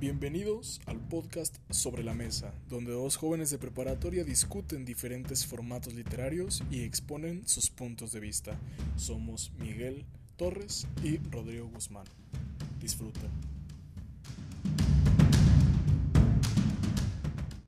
Bienvenidos al podcast Sobre la Mesa, donde dos jóvenes de preparatoria discuten diferentes formatos literarios y exponen sus puntos de vista. Somos Miguel Torres y Rodrigo Guzmán. Disfruten.